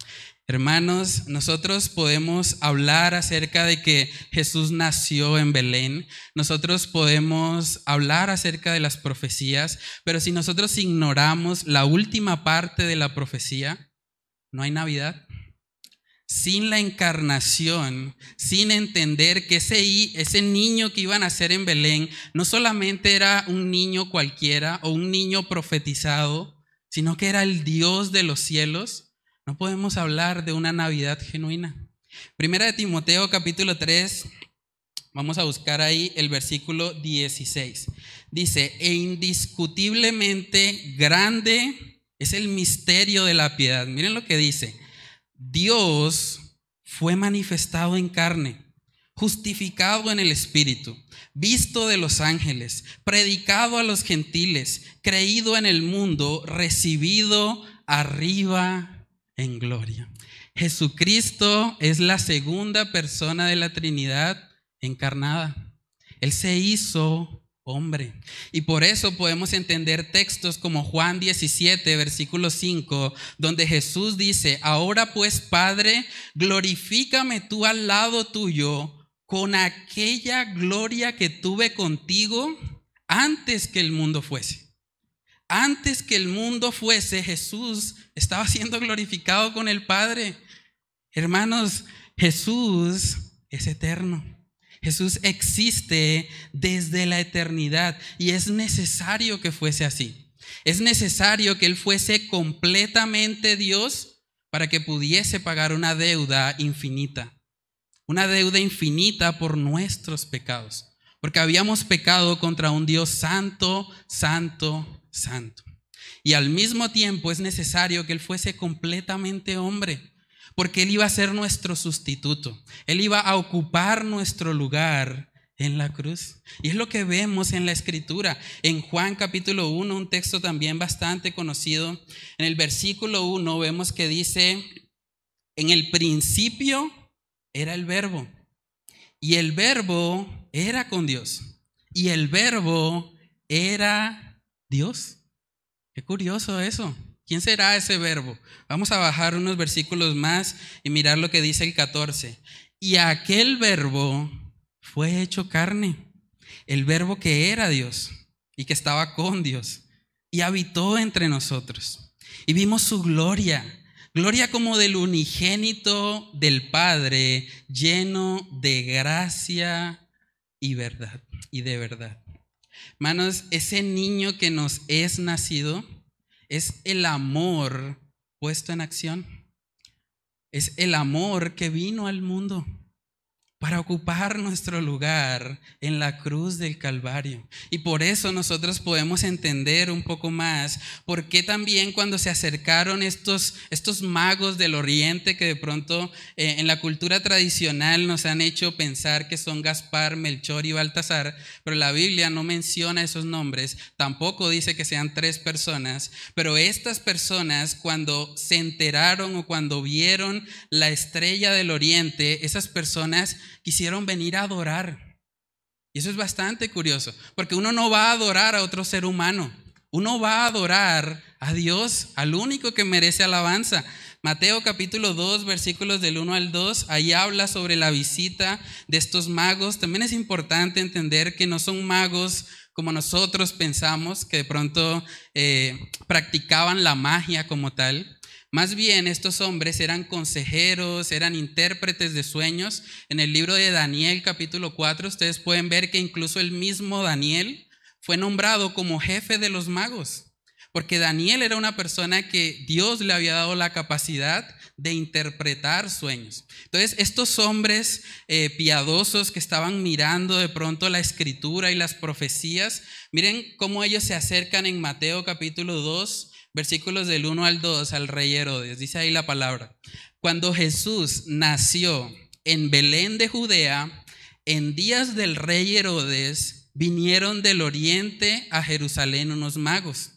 Hermanos, nosotros podemos hablar acerca de que Jesús nació en Belén, nosotros podemos hablar acerca de las profecías, pero si nosotros ignoramos la última parte de la profecía, no hay Navidad. Sin la encarnación, sin entender que ese, ese niño que iban a nacer en Belén no solamente era un niño cualquiera o un niño profetizado, sino que era el Dios de los cielos, no podemos hablar de una Navidad genuina. Primera de Timoteo capítulo 3, vamos a buscar ahí el versículo 16. Dice, e indiscutiblemente grande es el misterio de la piedad. Miren lo que dice. Dios fue manifestado en carne, justificado en el Espíritu, visto de los ángeles, predicado a los gentiles, creído en el mundo, recibido arriba en gloria. Jesucristo es la segunda persona de la Trinidad encarnada. Él se hizo hombre. Y por eso podemos entender textos como Juan 17, versículo 5, donde Jesús dice, ahora pues Padre, glorifícame tú al lado tuyo con aquella gloria que tuve contigo antes que el mundo fuese. Antes que el mundo fuese, Jesús estaba siendo glorificado con el Padre. Hermanos, Jesús es eterno. Jesús existe desde la eternidad y es necesario que fuese así. Es necesario que Él fuese completamente Dios para que pudiese pagar una deuda infinita. Una deuda infinita por nuestros pecados. Porque habíamos pecado contra un Dios santo, santo, santo. Y al mismo tiempo es necesario que Él fuese completamente hombre, porque Él iba a ser nuestro sustituto. Él iba a ocupar nuestro lugar en la cruz. Y es lo que vemos en la escritura. En Juan capítulo 1, un texto también bastante conocido, en el versículo 1 vemos que dice, en el principio era el verbo, y el verbo era con Dios, y el verbo era Dios. Qué curioso eso. ¿Quién será ese verbo? Vamos a bajar unos versículos más y mirar lo que dice el 14. Y aquel verbo fue hecho carne, el verbo que era Dios y que estaba con Dios y habitó entre nosotros. Y vimos su gloria, gloria como del unigénito del Padre, lleno de gracia y verdad y de verdad. Hermanos, ese niño que nos es nacido es el amor puesto en acción. Es el amor que vino al mundo para ocupar nuestro lugar en la cruz del Calvario. Y por eso nosotros podemos entender un poco más por qué también cuando se acercaron estos, estos magos del oriente que de pronto eh, en la cultura tradicional nos han hecho pensar que son Gaspar, Melchor y Baltasar, pero la Biblia no menciona esos nombres, tampoco dice que sean tres personas, pero estas personas cuando se enteraron o cuando vieron la estrella del oriente, esas personas quisieron venir a adorar. Y eso es bastante curioso, porque uno no va a adorar a otro ser humano, uno va a adorar a Dios, al único que merece alabanza. Mateo capítulo 2, versículos del 1 al 2, ahí habla sobre la visita de estos magos. También es importante entender que no son magos como nosotros pensamos, que de pronto eh, practicaban la magia como tal. Más bien estos hombres eran consejeros, eran intérpretes de sueños. En el libro de Daniel capítulo 4 ustedes pueden ver que incluso el mismo Daniel fue nombrado como jefe de los magos, porque Daniel era una persona que Dios le había dado la capacidad de interpretar sueños. Entonces, estos hombres eh, piadosos que estaban mirando de pronto la escritura y las profecías, miren cómo ellos se acercan en Mateo capítulo 2 versículos del 1 al 2 al rey Herodes. Dice ahí la palabra. Cuando Jesús nació en Belén de Judea, en días del rey Herodes, vinieron del oriente a Jerusalén unos magos,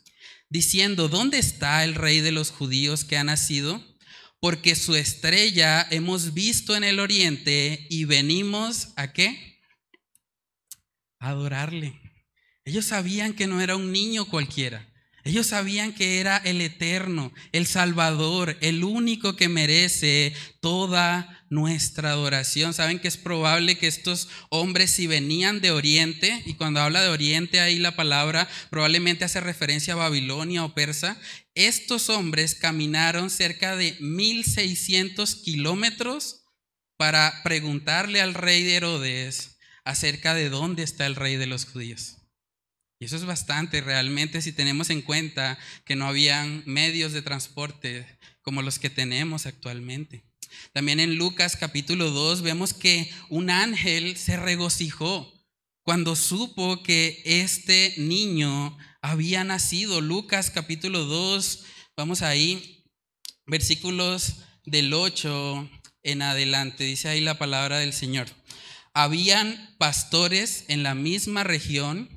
diciendo, ¿dónde está el rey de los judíos que ha nacido? porque su estrella hemos visto en el oriente y venimos a qué? Adorarle. Ellos sabían que no era un niño cualquiera. Ellos sabían que era el eterno, el Salvador, el único que merece toda nuestra adoración. Saben que es probable que estos hombres si venían de Oriente, y cuando habla de Oriente ahí la palabra probablemente hace referencia a Babilonia o Persa, estos hombres caminaron cerca de 1600 kilómetros para preguntarle al rey de Herodes acerca de dónde está el rey de los judíos. Y eso es bastante realmente si tenemos en cuenta que no habían medios de transporte como los que tenemos actualmente. También en Lucas capítulo 2 vemos que un ángel se regocijó cuando supo que este niño había nacido. Lucas capítulo 2, vamos ahí, versículos del 8 en adelante, dice ahí la palabra del Señor. Habían pastores en la misma región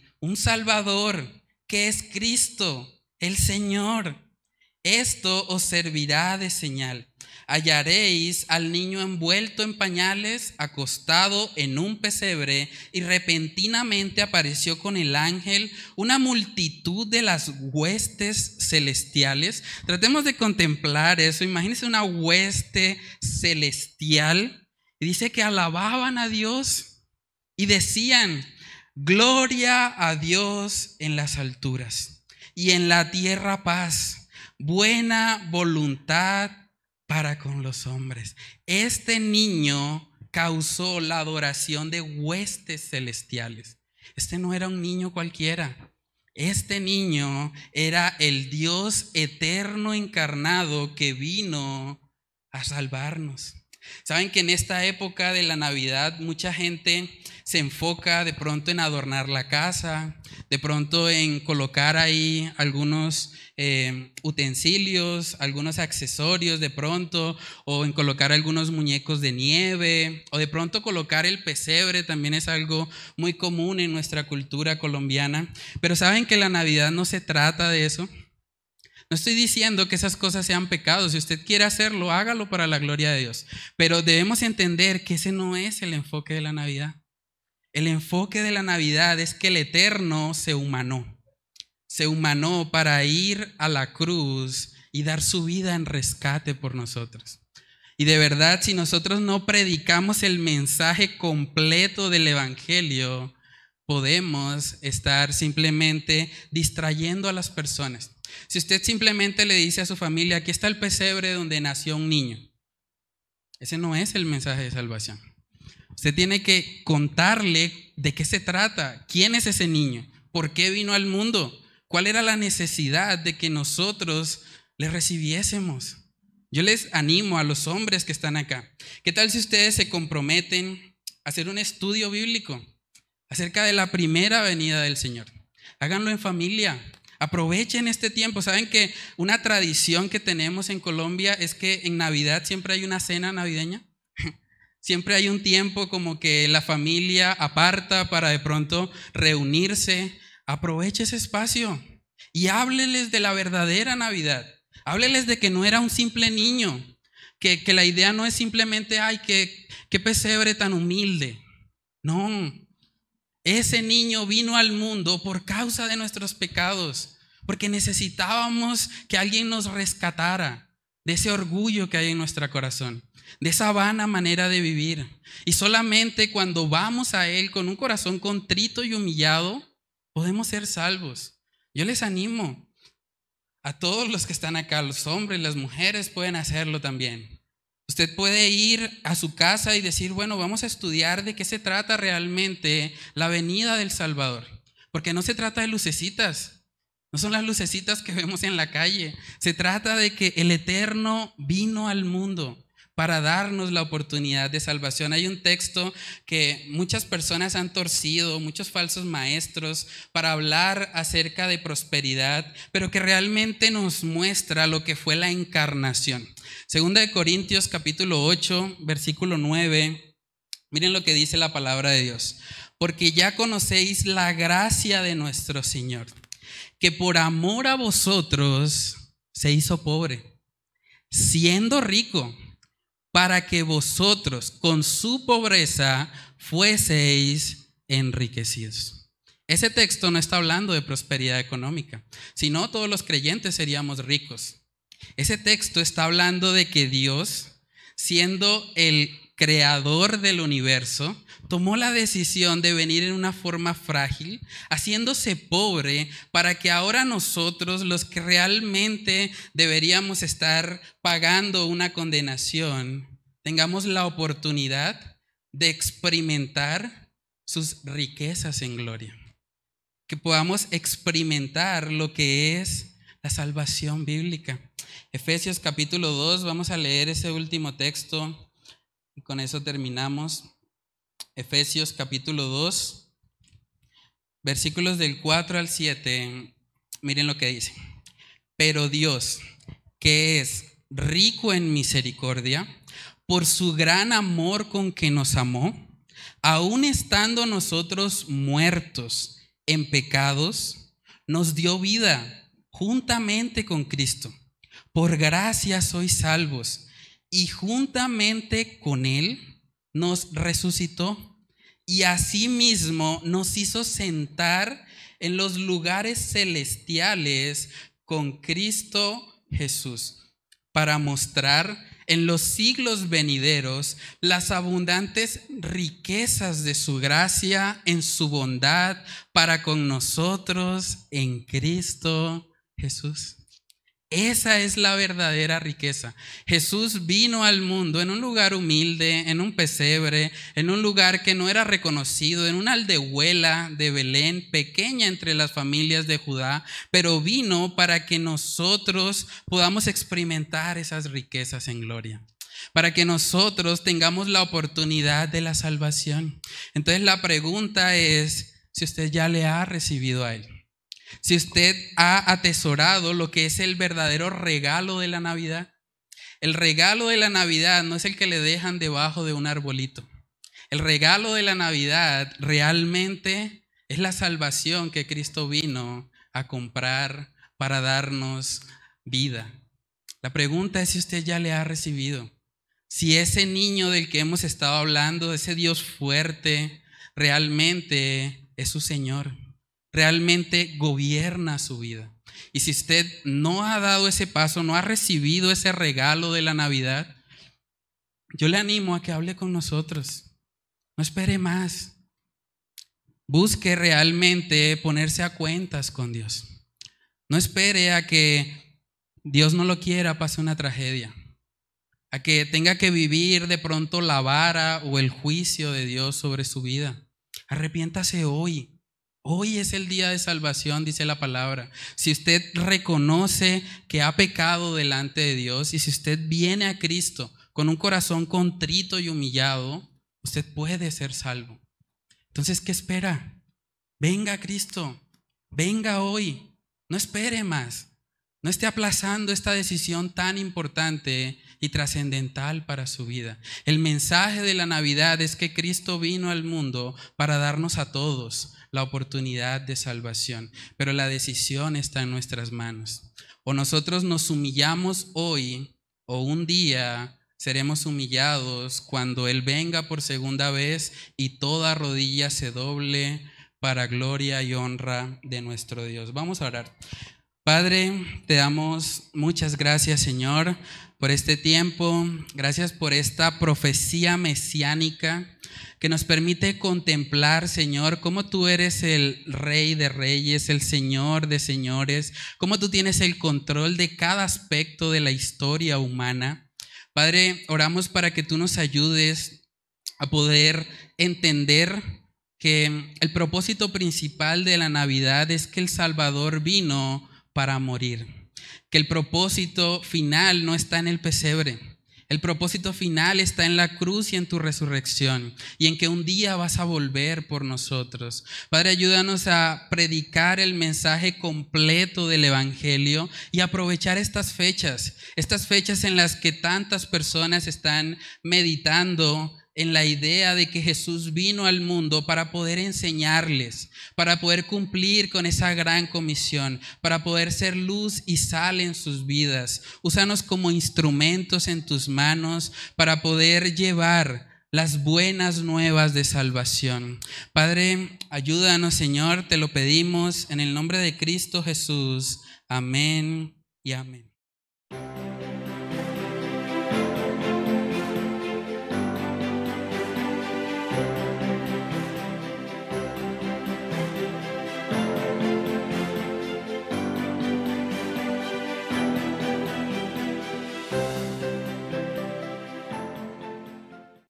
un Salvador, que es Cristo, el Señor. Esto os servirá de señal. Hallaréis al niño envuelto en pañales, acostado en un pesebre, y repentinamente apareció con el ángel una multitud de las huestes celestiales. Tratemos de contemplar eso. Imagínense una hueste celestial. Y dice que alababan a Dios y decían, Gloria a Dios en las alturas y en la tierra paz, buena voluntad para con los hombres. Este niño causó la adoración de huestes celestiales. Este no era un niño cualquiera. Este niño era el Dios eterno encarnado que vino a salvarnos. Saben que en esta época de la Navidad mucha gente se enfoca de pronto en adornar la casa, de pronto en colocar ahí algunos eh, utensilios, algunos accesorios de pronto, o en colocar algunos muñecos de nieve, o de pronto colocar el pesebre también es algo muy común en nuestra cultura colombiana. Pero saben que la Navidad no se trata de eso. No estoy diciendo que esas cosas sean pecados. Si usted quiere hacerlo, hágalo para la gloria de Dios. Pero debemos entender que ese no es el enfoque de la Navidad. El enfoque de la Navidad es que el Eterno se humanó. Se humanó para ir a la cruz y dar su vida en rescate por nosotros. Y de verdad, si nosotros no predicamos el mensaje completo del Evangelio, podemos estar simplemente distrayendo a las personas. Si usted simplemente le dice a su familia, aquí está el pesebre donde nació un niño, ese no es el mensaje de salvación. Usted tiene que contarle de qué se trata, quién es ese niño, por qué vino al mundo, cuál era la necesidad de que nosotros le recibiésemos. Yo les animo a los hombres que están acá. ¿Qué tal si ustedes se comprometen a hacer un estudio bíblico acerca de la primera venida del Señor? Háganlo en familia, Aprovechen este tiempo. Saben que una tradición que tenemos en Colombia es que en Navidad siempre hay una cena navideña. Siempre hay un tiempo como que la familia aparta para de pronto reunirse. Aproveche ese espacio y hábleles de la verdadera Navidad. Hábleles de que no era un simple niño, que, que la idea no es simplemente, ay, qué, qué pesebre tan humilde. No, ese niño vino al mundo por causa de nuestros pecados, porque necesitábamos que alguien nos rescatara de ese orgullo que hay en nuestro corazón, de esa vana manera de vivir. Y solamente cuando vamos a Él con un corazón contrito y humillado, podemos ser salvos. Yo les animo a todos los que están acá, los hombres, las mujeres pueden hacerlo también. Usted puede ir a su casa y decir, bueno, vamos a estudiar de qué se trata realmente la venida del Salvador. Porque no se trata de lucecitas. No son las lucecitas que vemos en la calle. Se trata de que el Eterno vino al mundo para darnos la oportunidad de salvación. Hay un texto que muchas personas han torcido, muchos falsos maestros, para hablar acerca de prosperidad, pero que realmente nos muestra lo que fue la encarnación. Segunda de Corintios capítulo 8, versículo 9. Miren lo que dice la palabra de Dios. Porque ya conocéis la gracia de nuestro Señor que por amor a vosotros se hizo pobre, siendo rico, para que vosotros con su pobreza fueseis enriquecidos. Ese texto no está hablando de prosperidad económica, sino todos los creyentes seríamos ricos. Ese texto está hablando de que Dios, siendo el creador del universo, tomó la decisión de venir en una forma frágil, haciéndose pobre, para que ahora nosotros, los que realmente deberíamos estar pagando una condenación, tengamos la oportunidad de experimentar sus riquezas en gloria. Que podamos experimentar lo que es la salvación bíblica. Efesios capítulo 2, vamos a leer ese último texto y con eso terminamos. Efesios capítulo 2, versículos del 4 al 7. Miren lo que dice. Pero Dios, que es rico en misericordia, por su gran amor con que nos amó, aun estando nosotros muertos en pecados, nos dio vida juntamente con Cristo. Por gracia sois salvos y juntamente con Él nos resucitó y asimismo nos hizo sentar en los lugares celestiales con Cristo Jesús para mostrar en los siglos venideros las abundantes riquezas de su gracia en su bondad para con nosotros en Cristo Jesús. Esa es la verdadera riqueza. Jesús vino al mundo en un lugar humilde, en un pesebre, en un lugar que no era reconocido, en una aldehuela de Belén, pequeña entre las familias de Judá, pero vino para que nosotros podamos experimentar esas riquezas en gloria para que nosotros tengamos la oportunidad de la salvación. Entonces la pregunta es si usted ya le ha recibido a Él. Si usted ha atesorado lo que es el verdadero regalo de la Navidad, el regalo de la Navidad no es el que le dejan debajo de un arbolito. El regalo de la Navidad realmente es la salvación que Cristo vino a comprar para darnos vida. La pregunta es si usted ya le ha recibido. Si ese niño del que hemos estado hablando, ese Dios fuerte, realmente es su Señor realmente gobierna su vida. Y si usted no ha dado ese paso, no ha recibido ese regalo de la Navidad, yo le animo a que hable con nosotros. No espere más. Busque realmente ponerse a cuentas con Dios. No espere a que Dios no lo quiera, pase una tragedia. A que tenga que vivir de pronto la vara o el juicio de Dios sobre su vida. Arrepiéntase hoy. Hoy es el día de salvación, dice la palabra. Si usted reconoce que ha pecado delante de Dios y si usted viene a Cristo con un corazón contrito y humillado, usted puede ser salvo. Entonces, ¿qué espera? Venga Cristo, venga hoy, no espere más, no esté aplazando esta decisión tan importante y trascendental para su vida. El mensaje de la Navidad es que Cristo vino al mundo para darnos a todos la oportunidad de salvación, pero la decisión está en nuestras manos. O nosotros nos humillamos hoy o un día seremos humillados cuando Él venga por segunda vez y toda rodilla se doble para gloria y honra de nuestro Dios. Vamos a orar. Padre, te damos muchas gracias, Señor, por este tiempo. Gracias por esta profecía mesiánica que nos permite contemplar, Señor, cómo tú eres el Rey de Reyes, el Señor de Señores, cómo tú tienes el control de cada aspecto de la historia humana. Padre, oramos para que tú nos ayudes a poder entender que el propósito principal de la Navidad es que el Salvador vino para morir, que el propósito final no está en el pesebre, el propósito final está en la cruz y en tu resurrección y en que un día vas a volver por nosotros. Padre, ayúdanos a predicar el mensaje completo del Evangelio y aprovechar estas fechas, estas fechas en las que tantas personas están meditando en la idea de que Jesús vino al mundo para poder enseñarles, para poder cumplir con esa gran comisión, para poder ser luz y sal en sus vidas. Úsanos como instrumentos en tus manos para poder llevar las buenas nuevas de salvación. Padre, ayúdanos, Señor, te lo pedimos en el nombre de Cristo Jesús. Amén y amén.